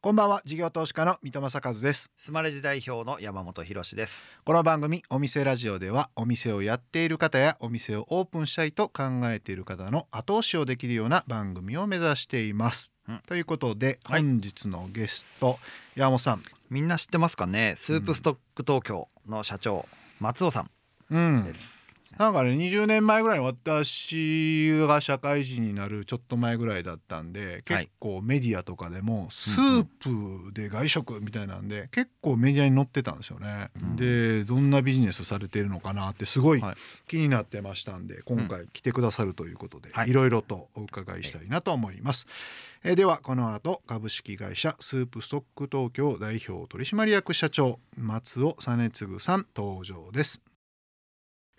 こんばんは。事業投資家の三戸正和です。スマレジ代表の山本博です。この番組お店ラジオではお店をやっている方やお店をオープンしたいと考えている方の後押しをできるような番組を目指しています、うん。ということで、はい。本日のゲスト山本さん。みんな知ってますかね？スープストック東京の社長松尾さんうん。です、なんかね20年前ぐらいに私が社会人になるちょっと前ぐらいだったんではい結構メディアとかでもスープで外食みたいなんで結構メディアに載ってたんですよね。うんでどんなビジネスされてるのかなってすごいはい気になってましたんで今回来てくださるということではいいろいろとお伺いしたいなと思います。えーではこの後株式会社スープストック東京代表取締役社長松尾実次さん登場です。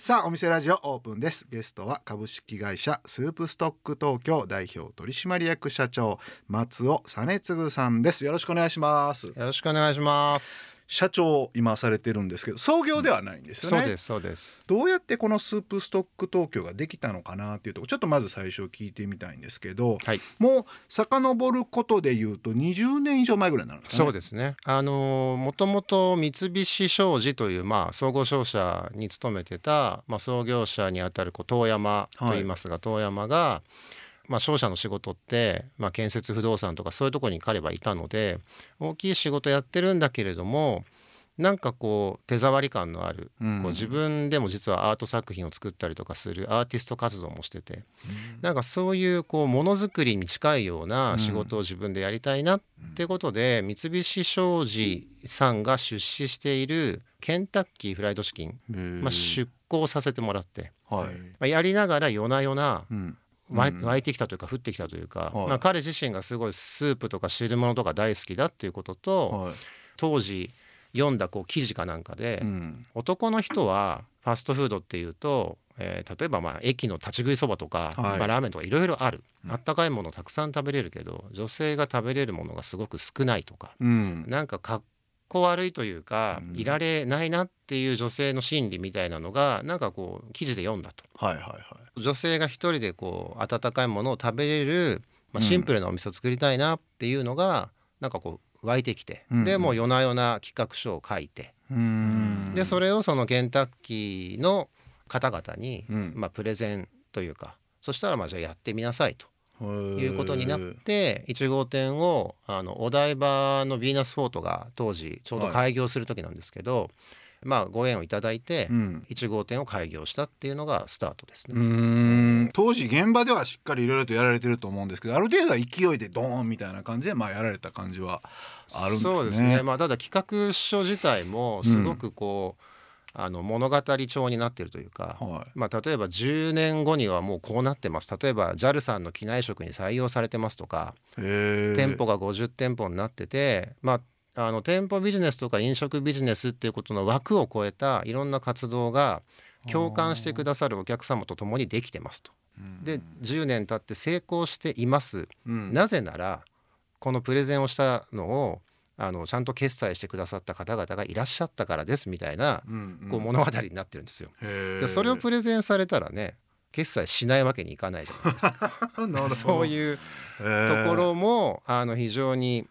さあお店ラジオオープンです。ゲストは株式会社スープストック東京代表取締役社長松尾実次さんです。よろしくお願いします。よろしくお願いします。社長今されてるんですけど創業ではないんですよね、そうですそうです。どうやってこのスープストック東京ができたのかなっていうとこちょっとまず最初聞いてみたいんですけどはい。もう遡ることで言うと20年以上前ぐらいになるんですかねそうですね。あのもともと三菱商事というまあ総合商社に勤めてたまあ創業者にあたるこう遠山と言いますが、遠山がまあ商社の仕事ってまあ建設不動産とかそういうところに彼はいたので大きい仕事やってるんだけれども。なんかこう手触り感のある、うん。こう自分でも実はアート作品を作ったりとかするアーティスト活動もしてて、なんかそういうこうものづくりに近いような仕事を自分でやりたいなってことで、三菱商事さんが出資しているケンタッキーフライドチキン、まあ、出向させてもらって、はい、まあ、やりながら夜な夜なうん湧いてきたというか降ってきたというか、はい。まあ、彼自身がすごいスープとか汁物とか大好きだっていうことと、はい。当時読んだこう記事かなんかで、うん。男の人はファストフードっていうと、えー例えばまあ駅の立ち食いそばとか、はい。まあ、ラーメンとかいろいろある、あったかいものたくさん食べれるけど女性が食べれるものがすごく少ないとかうん。なんかかっこ悪いというか、うん。いられないなっていう女性の心理みたいなのがなんかこう記事で読んだと。はいはいはい。女性が一人でこう温かいものを食べれる、まあ、シンプルなお店を作りたいなっていうのが、なんかこう湧いてきて、うんでもう夜な夜な企画書を書いて。うん。でそれをそのケンタッキーの方々に、うん。まあ、プレゼンというかそしたらまあじゃあやってみなさいといいうことになって1号店をあのお台場のヴィーナスフォートが当時ちょうど開業する時なんですけど、まあご縁をいただいてうん1号店を開業したっていうのがスタートですうね。ん当時現場ではしっかりいろいろとやられてると思うんですけどある程度は勢いでドーンみたいな感じでまあやられた感じはあるんですね。そうですね、まあ、ただ企画書自体もすごくこう、あの物語調になっているというか、はい。まあ、例えば10年後にはもうこうなってます。例えば JAL さんの機内食に採用されてますとか、店舗が50店舗になってて、まあ、あの店舗ビジネスとか飲食ビジネスっていうことの枠を超えたいろんな活動が共感してくださるお客様と共にできてますと。で10年経って成功しています。うん。なぜならこのプレゼンをしたのをあのちゃんと決済してくださった方々がいらっしゃったからですみたいなうんうんこう物語になってるんですよ。でそれをプレゼンされたらね決済しないわけにいかないじゃないですか。そういうところもあの非常に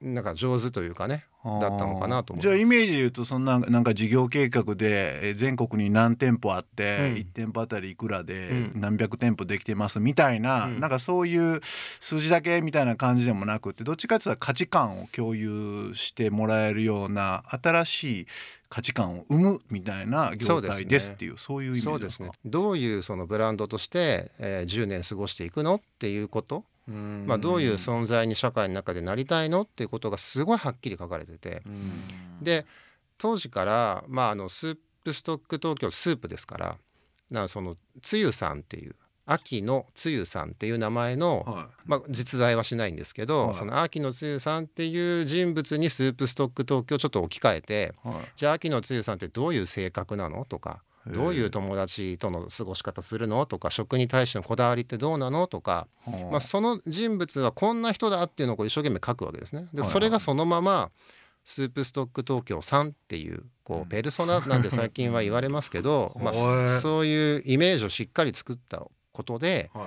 なんか上手というかねだったのかなとじゃあイメージで言うとそんななんか事業計画でえー全国に何店舗あって、うん。1店舗あたりいくらでうん。何百店舗できてますみたいな、うん。なんかそういう数字だけみたいな感じでもなくってどっちかっていうと価値観を共有してもらえるような新しい価値観を生むみたいな業態ですっていうそういう意味そうですね。どういうそのブランドとして、えー10年過ごしていくのっていうこと、うんまあ、どういう存在に社会の中でなりたいのっていうことがすごいはっきり書かれてて。うん。で当時から、まあ、あのスープストック東京スープですからなそのつゆさんっていう秋のつゆさんっていう名前の、はまあ、実在はしないんですけど、はい。その秋野つゆさんっていう人物にスープストック東京をちょっと置き換えていはい。じゃあ秋野つゆさんってどういう性格なのとかどういう友達との過ごし方するのとか食に対してのこだわりってどうなのとか、はまあ、その人物はこんな人だっていうのを一生懸命書くわけですね。ではい。それがそのままスープストック東京さんっていうこうペルソナなんて最近は言われますけど、まあ、はい。そういうイメージをしっかり作ったことで、はい。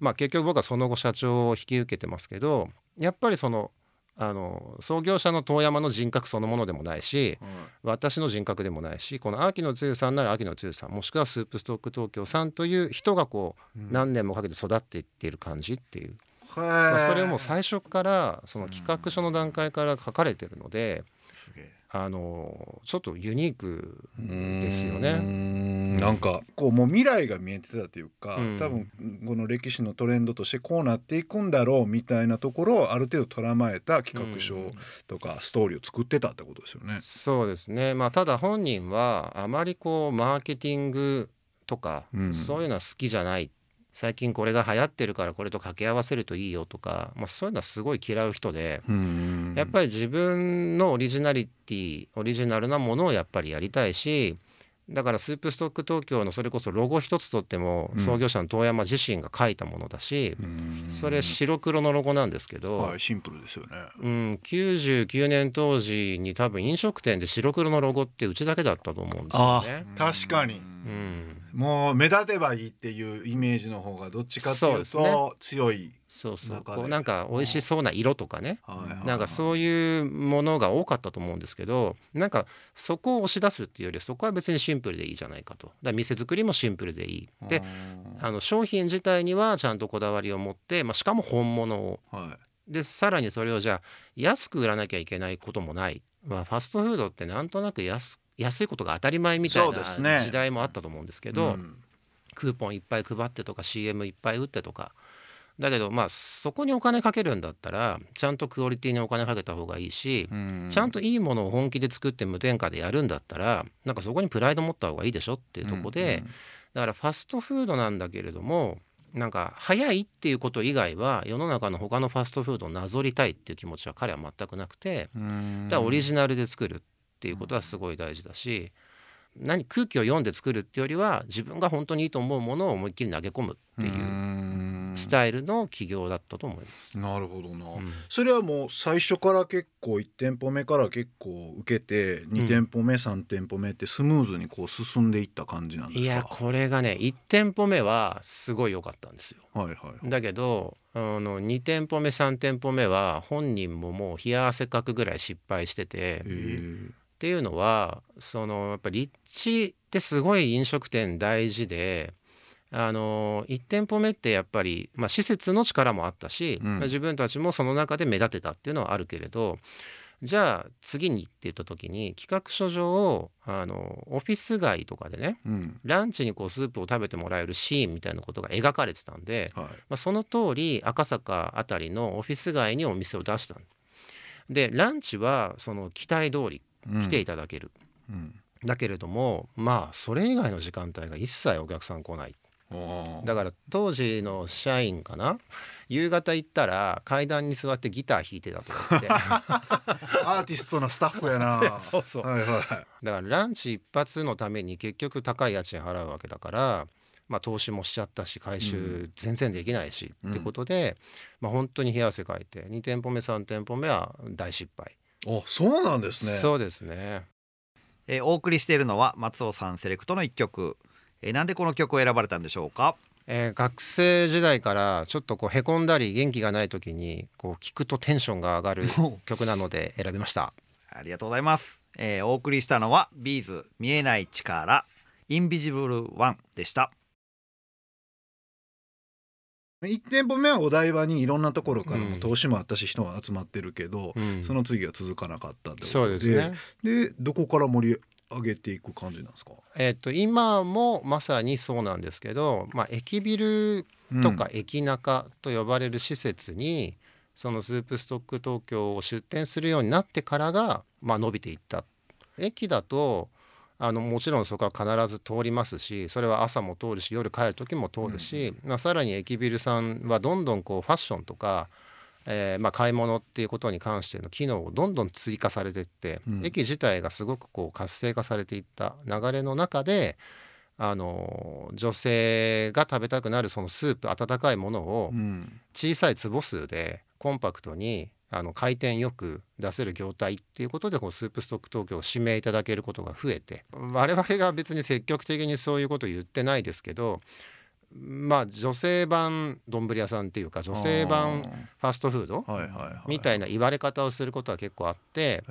まあ、結局僕はその後社長を引き受けてますけどやっぱりそのあの創業者の遠山の人格そのものでもないし私の人格でもないしこの秋野剛さんなら秋野剛さんもしくはスープストック東京さんという人がこう何年もかけて育っていっている感じっていう、まあ、それをもう最初からその企画書の段階から書かれてるので。すげえあのちょっとユニークですよね。なんか。こうもう未来が見えてたというか、うん。多分この歴史のトレンドとしてこうなっていくんだろうみたいなところをある程度捉まえた企画書とかストーリーを作ってたってことですよね。そうですね、まあ、ただ本人はあまりこうマーケティングとか、うん。そういうのは好きじゃない最近これが流行ってるからこれと掛け合わせるといいよとか、まあ、そういうのはすごい嫌う人で、うんやっぱり自分のオリジナリティオリジナルなものをやっぱりやりたいしだからスープストック東京のそれこそロゴ一つとってもうん創業者の遠山自身が書いたものだし、うんそれ白黒のロゴなんですけど、はいシンプルですよね。うん、99年当時に多分飲食店で白黒のロゴってうちだけだったと思うんですよね。確かにうん、もう目立てばいいっていうイメージの方がどっちかっていうと強い。そうそう。こうなんか美味しそうな色とかね。はいはいなんかそういうものが多かったと思うんですけどなんかそこを押し出すっていうよりそこは別にシンプルでいいじゃないかと。だ店作りもシンプルでいい。であの商品自体にはちゃんとこだわりを持って、まあ、しかも本物を。はでさらにそれをじゃあ安く売らなきゃいけないこともない、まあ、ファストフードってなんとなく安安いことが当たり前みたいな時代もあったと思うんですけい。ど、うん。クーポンいっぱい配ってとか CM いっぱい打ってとか。だけどまあそこにお金かけるんだったらちゃんとクオリティにお金かけた方がいいし、ちゃんといいものを本気で作って無添加でやるんだったらなんかそこにプライド持った方がいいでしょっていうとこで、だからファストフードなんだけれどもなんか早いっていうこと以外は世の中の他のファストフードをなぞりたいっていう気持ちは彼は全くなくてうん。だからオリジナルで作るっていうことはすごい大事だし何空気を読んで作るっていうよりは自分が本当にいいと思うものを思いっきり投げ込むっていううん。スタイルの起業だったと思います。なるほどな、うん。それはもう最初から結構1店舗目から結構受けて2店舗目、3店舗目ってスムーズにこう進んでいった感じなんですか？いやこれがね1店舗目はすごい良かったんですよ。はいはいだけどあの2店舗目3店舗目は本人ももう冷や汗かくぐらい失敗しててへえっていうのはそのやっぱ立地ってすごい飲食店大事であの1店舗目ってやっぱり、まあ、施設の力もあったし、うん。まあ自分たちもその中で目立てたっていうのはあるけれどじゃあ次にって言った時に企画書上あのオフィス街とかでねうん。ランチにこうスープを食べてもらえるシーンみたいなことが描かれてたんで、はい。まあ、その通り赤坂あたりのオフィス街にお店を出した。のでランチはその期待通り来ていただける、うん。だけれどもまあそれ以外の時間帯が一切お客さん来ない。だから当時の社員かな？夕方行ったら階段に座ってギター弾いてたとか言って。アーティストなスタッフやな。そうそう。はいはいだからランチ一発のために結局高い家賃払うわけだから、まあ、投資もしちゃったし回収全然できないし、うんってことで、まあ、本当に冷や汗かいて2店舗目3店舗目は大失敗、あそうなんですね。そうですね。えーお送りしているのは松尾さんセレクトの一曲、えーなんでこの曲を選ばれたんでしょうか？えー学生時代からちょっとこうへこんだり元気がない時にこう聞くとテンションが上がる曲なので選びました。ありがとうございます、えーお送りしたのはビーズ見えない力インビジブルワンでした1店舗目はお台場にいろんなところからうんも投資もあったし人が集まってるけど、うん。その次は続かなかったってことそうですね。でどこから盛り上げていく感じなんですか？えっと今もまさにそうなんですけど、まあ、駅ビルとか駅中と呼ばれる施設に、そのスープストック東京を出店するようになってからが、まあ、伸びていった。駅だとあのもちろんそこは必ず通りますしそれは朝も通るし夜帰る時も通るし、まあ、さらに駅ビルさんはどんどんこうファッションとか、えーまあ、買い物っていうことに関しての機能をどんどん追加されていって、うん。駅自体がすごくこう活性化されていった流れの中であの女性が食べたくなるそのスープ温かいものをうん。小さい粒数でコンパクトにあの回転よく出せる業態っていうことでこうスープストック東京を指名いただけることが増えて我々が別に積極的にそういうことを言ってないですけどまあ女性版丼屋さんっていうか女性版ファストフードみたいな言われ方をすることは結構あって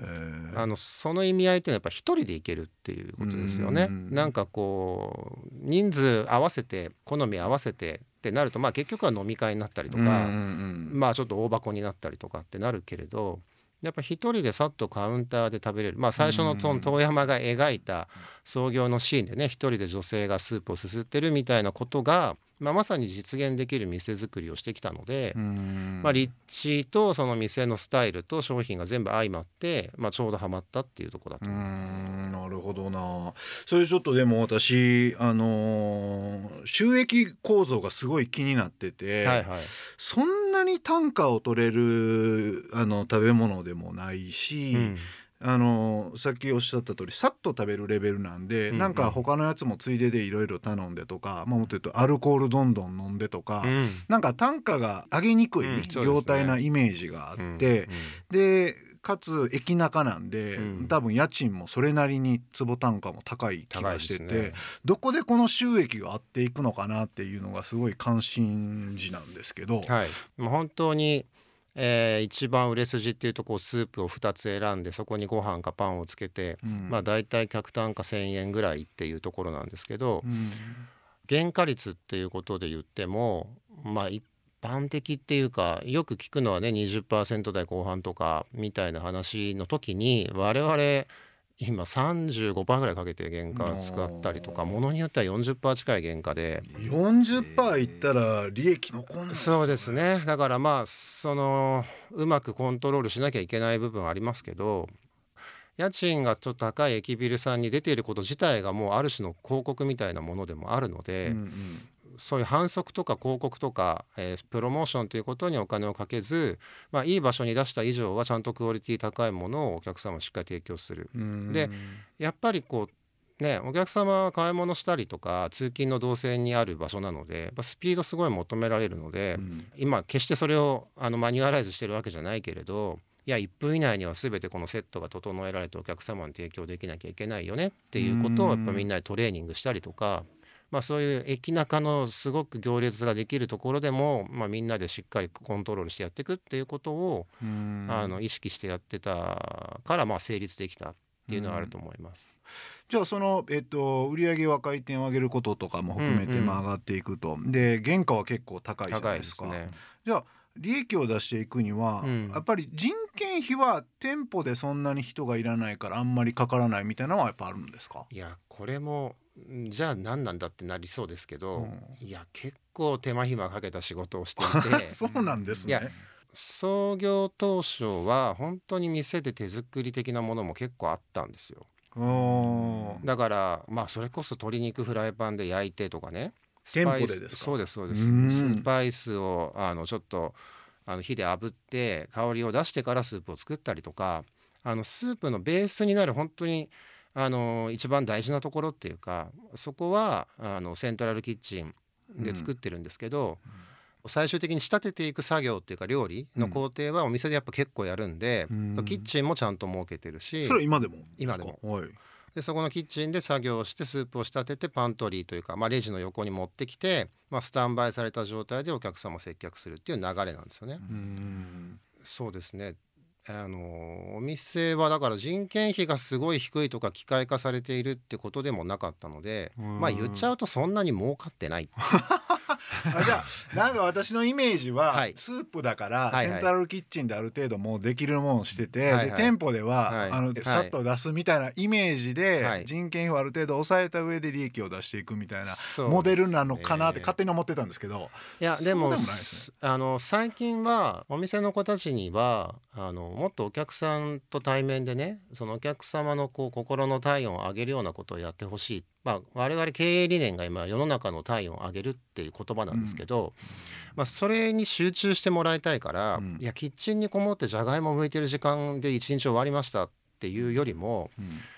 あのその意味合いっていうのはやっぱ一人で行けるっていうことですよね。うん。なんかこう人数合わせて好み合わせてってなるとまあ結局は飲み会になったりとか、まあちょっと大箱になったりとかってなるけれどやっぱ一人でさっとカウンターで食べれる。まあ最初のその遠山が描いた創業のシーンでね一人で女性がスープをすすってるみたいなことが、まあ、まさに実現できる店作りをしてきたのでう、ん。まあ、立地とその店のスタイルと商品が全部相まって、まあ、ちょうどハマったっていうところだうと思います。ん。なるほどな。それちょっとでも私あのー収益構造がすごい気になってて、はいはい。そんなに単価を取れるあの食べ物でもないし、うんあのさっきおっしゃった通りさっと食べるレベルなんで、うんうん。なんか他のやつもついででいろいろ頼んでとか、まあ、もっと言うとアルコールどんどん飲んでとか、うん。なんか単価が上げにくい業態なイメージがあって、でかつ駅中なんで、うん。多分家賃もそれなりに坪単価も高い気がしてて、ね。どこでこの収益が合っていくのかなっていうのがすごい関心事なんですけど。はい、もう本当に、えー一番売れ筋っていうとこうスープを2つ選んでそこにご飯かパンをつけて、うん。まあ大体客単価1,000円ぐらいっていうところなんですけど、うん。原価率っていうことで言ってもまあ一般的っていうかよく聞くのはね20%台後半とかみたいな話の時に我々今35%ぐらいかけて原価使ったりとかものによっては40%近い原価で。40%いったら利益残んないそうですね。だからまあそのうまくコントロールしなきゃいけない部分はありますけど家賃がちょっと高い駅ビルさんに出ていること自体がもうある種の広告みたいなものでもあるので、うんうんそういう反則とか広告とか、えープロモーションということにお金をかけず、まあ、いい場所に出した以上はちゃんとクオリティ高いものをお客様にしっかり提供する。うんでやっぱりこうねお客様は買い物したりとか通勤の動線にある場所なのでやっぱスピードすごい求められるので、うん今決してそれをあのマニュアライズしてるわけじゃないけれどいや1分以内には全てこのセットが整えられてお客様に提供できなきゃいけないよねっていうことをやっぱみんなでトレーニングしたりとか。まあ、そういう駅中のすごく行列ができるところでも、まあ、みんなでしっかりコントロールしてやっていくっていうことを、うんあの意識してやってたからまあ成立できたっていうのはあると思います。じゃあその、えっと、売上は回転を上げることとかも含めて、うんうんまあ、上がっていくとで原価は結構高いじゃな高いでか。いですすね。じゃあ利益を出していくには、うんやっぱり人件費は店舗でそんなに人がいらないからあんまりかからないみたいなのはやっぱあるんですか？いやこれもんじゃあ何なんだってなりそうですけど、ういや結構手間暇かけた仕事をしていて。そうなんですね。創業当初は本当に店で手作り的なものも結構あったんですよ。だからまあそれこそ鶏肉フライパンで焼いてとかね。ス店パイス舗でですか？そうですそうでうん。すスパイスをあのちょっとあの火で炙って香りを出してからスープを作ったりとかあのスープのベースになる本当にあの一番大事なところっていうかそこはあのセントラルキッチンで作ってるんですけど、最終的に仕立てていく作業っていうか料理の工程はお店でやっぱ結構やるんで、うん。キッチンもちゃんと設けてるしそれは今でも？今でも。はい。でそこのキッチンで作業してスープを仕立ててパントリーというか、まあ、レジの横に持ってきて、まあ、スタンバイされた状態でお客様を接客するっていう流れなんですよね。うん。そうですねあのお店はだから人件費がすごい低いとか機械化されているってことでもなかったのでうん。まあ言っちゃうとそんなに儲かってない。あじゃあ なんか私のイメージは、はい。スープだから、セントラルキッチンである程度もうできるものをしてて、店舗では、はい。あのさっと出すみたいなイメージで、はい。人件費をある程度抑えた上で利益を出していくみたいなモデルなのかなって勝手に思ってたんですけどいやでもでもないですあの最近はお店の子たちにはあのもっとお客さんと対面でねそのお客様のこう心の体温を上げるようなことをやってほしい、まあ、我々経営理念が今世の中の体温を上げるっていう言葉なんですけど、まあ、それに集中してもらいたいから、うん。いやキッチンにこもってじゃがいも向いてる時間で一日終わりましたっていうよりも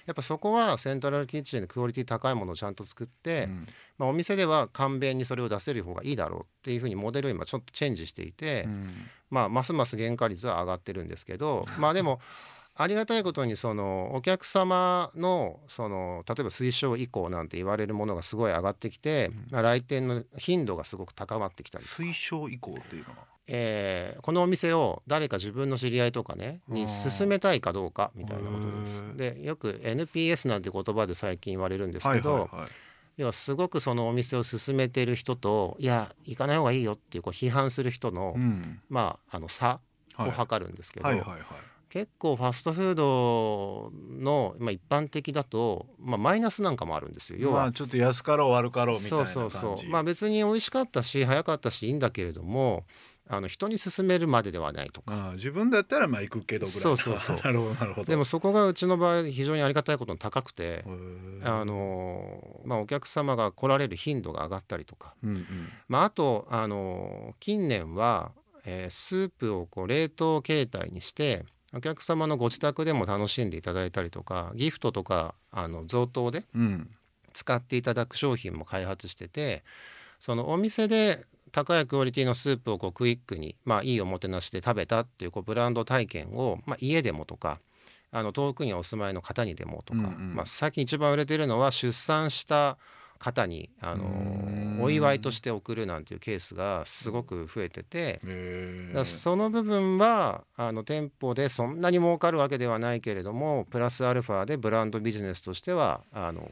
やっぱそこはセントラルキッチンでクオリティ高いものをちゃんと作って、うん。まあ、お店では簡便にそれを出せる方がいいだろうっていうふうにモデルを今ちょっとチェンジしていて、うんまあ、ますます原価率は上がってるんですけどまあでもありがたいことにそのお客様のその例えば推奨以降なんて言われるものがすごい上がってきて、まあ来店の頻度がすごく高まってきたり推奨以降っていうのは？えーこのお店を誰か自分の知り合いとかねに勧めたいかどうかみたいなことです。でよく NPS なんて言葉で最近言われるんですけど、はいはいはい。要はすごくそのお店を勧めてる人といや行かない方がいいよっていうこう批判する人の、うん。まああの差はい。を測るんですけど、はいはいはい結構ファストフードの、まあ、一般的だと、まあ、マイナスなんかもあるんですよ。要はまあちょっと安かろう悪かろうみたいなそ感じ。うそうそう。まあ別に美味しかったし早かったしいいんだけれどもあの人に勧めるまでではないとか。ああ自分だったらまあ行くけどぐらいそうそうそう。なるほどなるほど。でもそこがうちの場合非常にありがたいことに高くてあのまあお客様が来られる頻度が上がったりとか。うんうん。まああとあの近年は、えースープをこう冷凍形態にしてお客様のご自宅でも楽しんでいただいたりとかギフトとかあの贈答でうん。使っていただく商品も開発しててそのお店で高いクオリティのスープをこうクイックに、まあ、いいおもてなしで食べたっていうこうブランド体験を、まあ、家でもとかあの遠くにお住まいの方にでもとか、うんうん。まあ、最近一番売れてるのは出産した方にあのお祝いとして送るなんていうケースがすごく増えてて。その部分はあの店舗でそんなに儲かるわけではないけれどもプラスアルファでブランドビジネスとしてはあの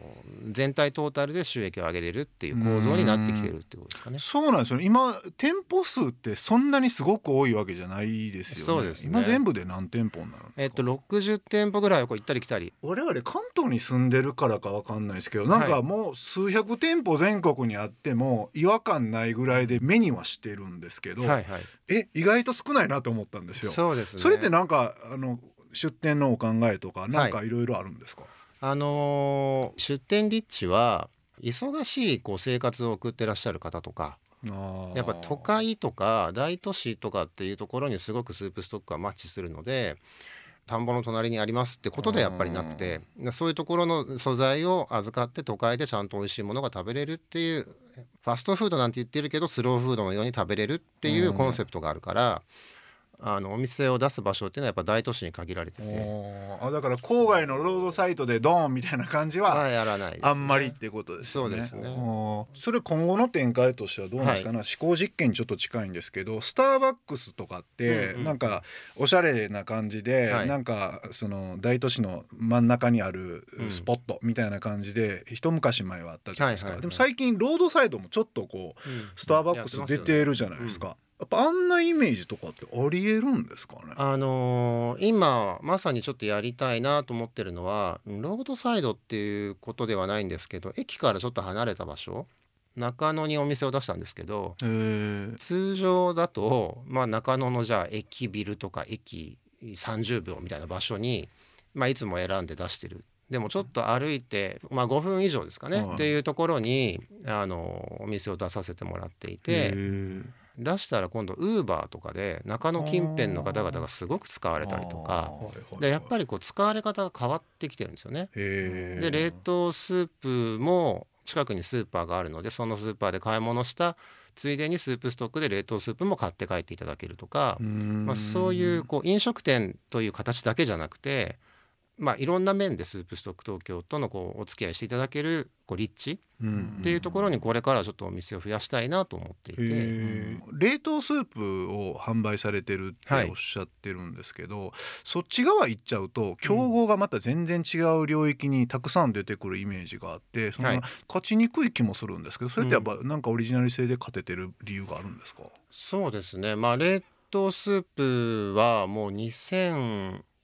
全体トータルで収益を上げれるっていう構造になってきてるってことですかね。そうなんですよね。今店舗数ってそんなにすごく多いわけじゃないですよね。そうですね。今全部で何店舗になるんですか？えっと60店舗ぐらいをこう行ったり来たり。我々関東に住んでるからかわかんないですけどなんはい。かもう数百店舗全国にあっても違和感ないぐらいで目にはしてるんですけど、はいはい。え意外と少ないなと思ったんですよ。そうですね。それってなんかあの出店のお考えとかなんかいろいろあるんですか、あのー出店立地は忙しいこう生活を送ってらっしゃる方とかやっぱ都会とか大都市とかっていうところにすごくスープストックはマッチするので田んぼの隣にありますってことでやっぱりなくてそういうところの素材を預かって都会でちゃんと美味しいものが食べれるっていうファストフードなんて言ってるけどスローフードのように食べれるっていうコンセプトがあるからあのお店を出す場所っていうのはやっぱ大都市に限られてて。あだから郊外のロードサイトでドーンみたいな感じははやらないですね。あんまりってことですよね。そうですね。それ今後の展開としてはどうなんですかね、思考実験にちょっと近いんですけどスターバックスとかってうんうんなんかおしゃれな感じで、はい。なんかその大都市の真ん中にあるうん。スポットみたいな感じで一昔前はあったじゃないですか、はいはいはい。でも最近ロードサイドもちょっとこううん。スターバックス出てるじゃないですか。やっぱあんなイメージとかってありえるんですかね？あのー今まさにちょっとやりたいなと思ってるのはロードサイドっていうことではないんですけど駅からちょっと離れた場所中野にお店を出したんですけど通常だと、まあ、中野のじゃあ駅ビルとか駅30秒みたいな場所に、まあ、いつも選んで出してる。でもちょっと歩いて、まあ、5分以上ですかね、はいっていうところにあのお店を出させてもらっていて、出したら今度ウーバーとかで中野近辺の方々がすごく使われたりとか。でやっぱりこう使われ方が変わってきてるんですよね。で冷凍スープも近くにスーパーがあるのでそのスーパーで買い物したついでにスープストックで冷凍スープも買って帰っていただけるとか、まあ、そういうこう飲食店という形だけじゃなくて、まあ、いろんな面でスープストック東京とのこうお付き合いしていただけるこう立地っていうところにこれからちょっとお店を増やしたいなと思っていて。へー。冷凍スープを販売されてるってはいおっしゃってるんですけど、そっち側行っちゃうと競合がまた全然違う領域にたくさん出てくるイメージがあってその、はい。勝ちにくい気もするんですけどそれってやっぱなんかオリジナル性で勝ててる理由があるんですか、そうですね。まあ冷凍スープはもう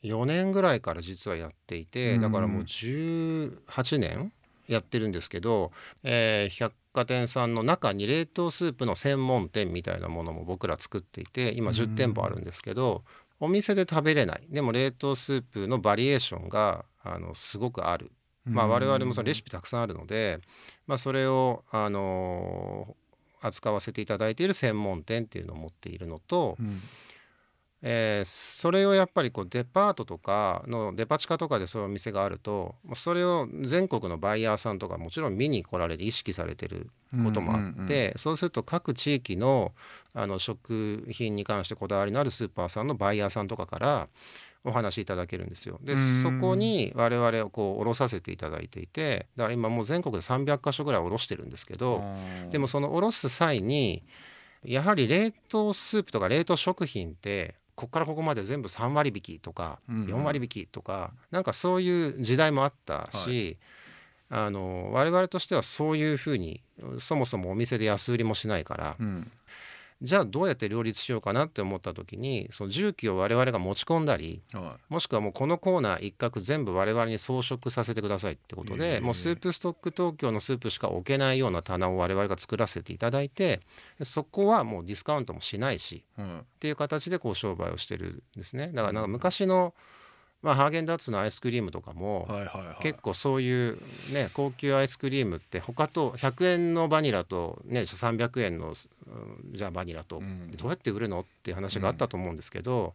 2004年ぐらいから実はやっていてうんだからもう18年やってるんですけど、えー百貨店さんの中に冷凍スープの専門店みたいなものも僕ら作っていて今10店舗あるんですけどお店で食べれない。でも冷凍スープのバリエーションがあのすごくある。まあ、我々もそのレシピたくさんあるので、まあ、それを、あのー扱わせていただいている専門店っていうのを持っているのと、うんえーそれをやっぱりこうデパートとかのデパ地下とかでそういうお店があるとまあそれを全国のバイヤーさんとかもちろん見に来られて意識されてることもあって、そうすると各地域のあの食品に関してこだわりのあるスーパーさんのバイヤーさんとかからお話しいただけるんですよ。でうんそこに我々をこう卸させていただいていてだから今もう全国で300箇所ぐらい卸してるんですけどでもその卸す際にやはり冷凍スープとか冷凍食品ってここからここまで全部3割引きとかうん4割引きとかなんかそういう時代もあったし、あの我々としてはそういうふうにそもそもお店で安売りもしないからうんじゃあどうやって両立しようかなって思った時にその重機を我々が持ち込んだりはもしくはもうこのコーナー一角全部我々に装飾させてくださいってことへでえもうスープストック東京のスープしか置けないような棚を我々が作らせていただいてでそこはもうディスカウントもしないしっていう形でこう商売をしてるんですね。だからなんか昔の、まあ、ハーゲンダッツのアイスクリームとかも、いはいはいはい。結構そういうね高級アイスクリームって他と100円のバニラとね300円のうんじゃあバニラとうん。どうやって売るのっていう話があったと思うんですけど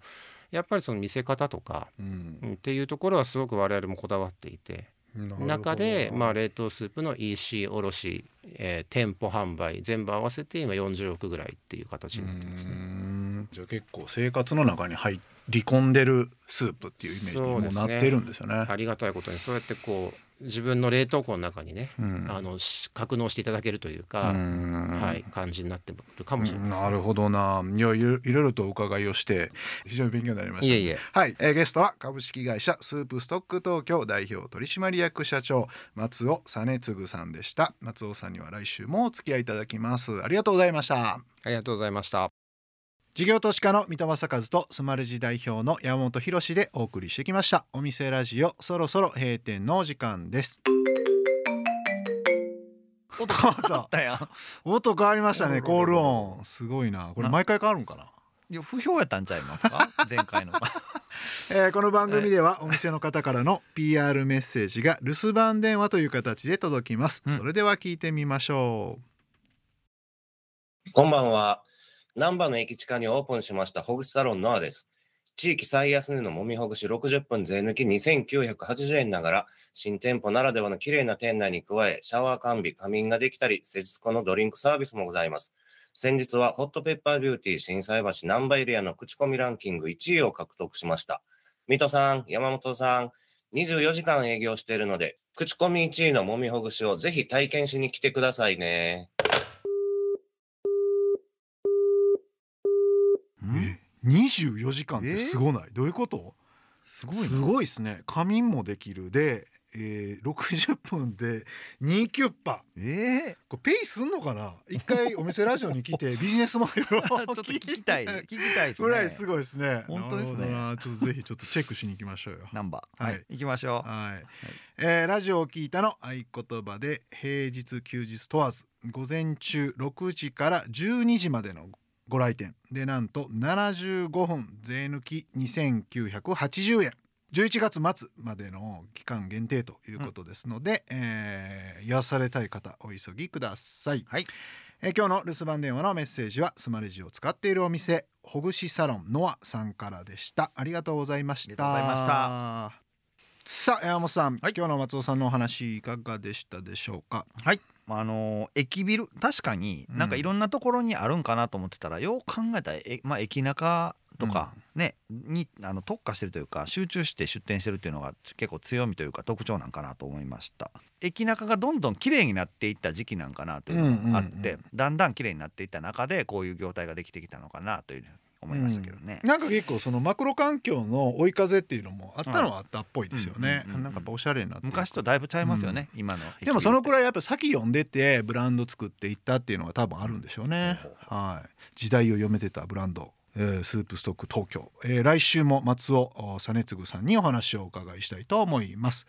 やっぱりその見せ方とかうん。うんっていうところはすごく我々もこだわっていて中でまあ冷凍スープの EC 卸、えー店舗販売全部合わせて今40億ぐらいっていう形になってますね。ん。じゃあ結構生活の中に入り込んでるスープっていうイメージにもうなってるんですよね。ありがたいことにそうやってこう自分の冷凍庫の中にね、うん。あのし格納していただけるというか、うん。はい、感じになってるかもしれないです、なるほどな。いやいろいろいろとお伺いをして非常に勉強になりました。いえいえ。はい、えーゲストは株式会社スープストック東京代表取締役社長松尾実次さんでした。松尾さんには来週もお付き合いいただきます。ありがとうございました。ありがとうございました事業投資家の三戸正和とスマレジ代表の山本博でお送りしてきました。お店ラジオそろそろ閉店のお時間です。音変わっただやん。音変わりましたねコールオン。すごいな。これ毎回変わるんかな？いや不評やったんちゃいますか？前回の えーこの番組ではお店の方からの PR メッセージが留守番電話という形で届きます、うん。それでは聞いてみましょこんばんは。難波の駅地下にオープンしましたほぐしサロンノアです。地域最安値のもみほぐし60分税抜き2980円ながら、新店舗ならではの綺麗な店内に加え、シャワー完備、仮眠ができたり、施術後のドリンクサービスもございます。先日はホットペッパービューティー震災橋難波エリアの口コミランキング1位を獲得しました。水戸さん、山本さん、24時間営業しているので、口コミ1位のもみほぐしをぜひ体験しに来てくださいね。う、え24時間ってすごない、どういうこと？すごいすごいですね。仮眠もできるで、えー、60分で2キュッパ。え？えこれペイすんのかな？一回お店ラジオに来て ビジネスモデルをちょっと聞きたい。聞きたい。ですね。ぐらいすごいですね。本当ですね。ちょっとぜひちょっとチェックしに行きましょうよ。ナンバー。ははい。い、行きましょう。はい、えーラジオを聞いたの合言葉で平日休日問わず午前中6時から12時までのご来店。でなんと75分税抜き2980円。11月末までの期間限定ということですので、えー癒されたい方お急ぎください、はい。えー今日の留守番電話のメッセージはスマレジを使っているお店ほぐしサロンノアさんからでした。ありがとうございました。ありがとうございました。さあ山本さん、はい。今日の松尾さんのお話いかがでしたでしょうか？はいあのー駅ビル確かになんかいろんなところにあるんかなと思ってたら、よう考えたらえ、まあ、駅中とかね、にあの特化してるというか集中して出店してるっていうのが結構強みというか特徴なんかなと思いました。駅中がどんどん綺麗になっていった時期なんかなというのがあって、うんうんうんだんだん綺麗になっていった中でこういう業態ができてきたのかなという思いましたけどね、なんか結構そのマクロ環境の追い風っていうのもあったのはあったっぽいですよね、うんうんうんうん。なんかおしゃれにな昔とだいぶちゃいますよね、今のでもそのくらいらいやっぱ先読んでてブランド作っていったっていうのが多分あるんでしょうね、はい。時代を読めてたブランドえースープストック東京、えー来週も松尾実次さんにお話をお伺いしたいと思います。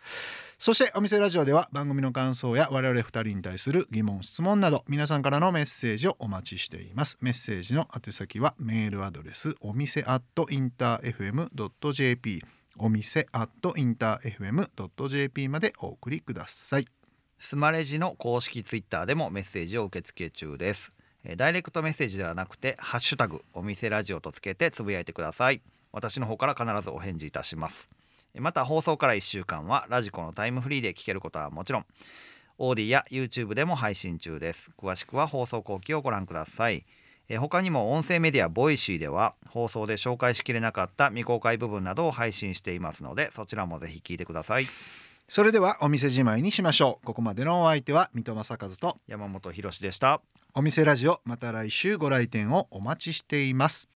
そしてお店ラジオでは番組の感想や我々二人に対する疑問質問など皆さんからのメッセージをお待ちしています。メッセージの宛先はメールアドレスお店アットインター FM.jp お店アットインター FM.jp までお送りください。スマレジの公式ツイッターでもメッセージを受け付け中です。ダイレクトメッセージではなくてハッシュタグお店ラジオとつけてつぶやいてください。私の方から必ずお返事いたします。また放送から1週間は radiko のタイムフリーで聞けることはもちろん AuDee や YouTube でも配信中です。詳しくは放送後記をご覧ください。他にも音声メディア Voicy では放送で紹介しきれなかった未公開部分などを配信していますのでそちらもぜひ聞いてください。それではお店じまいにしましょう。ここまでのお相手は水戸正和と山本博史でした。お店ラジオまた来週ご来店をお待ちしています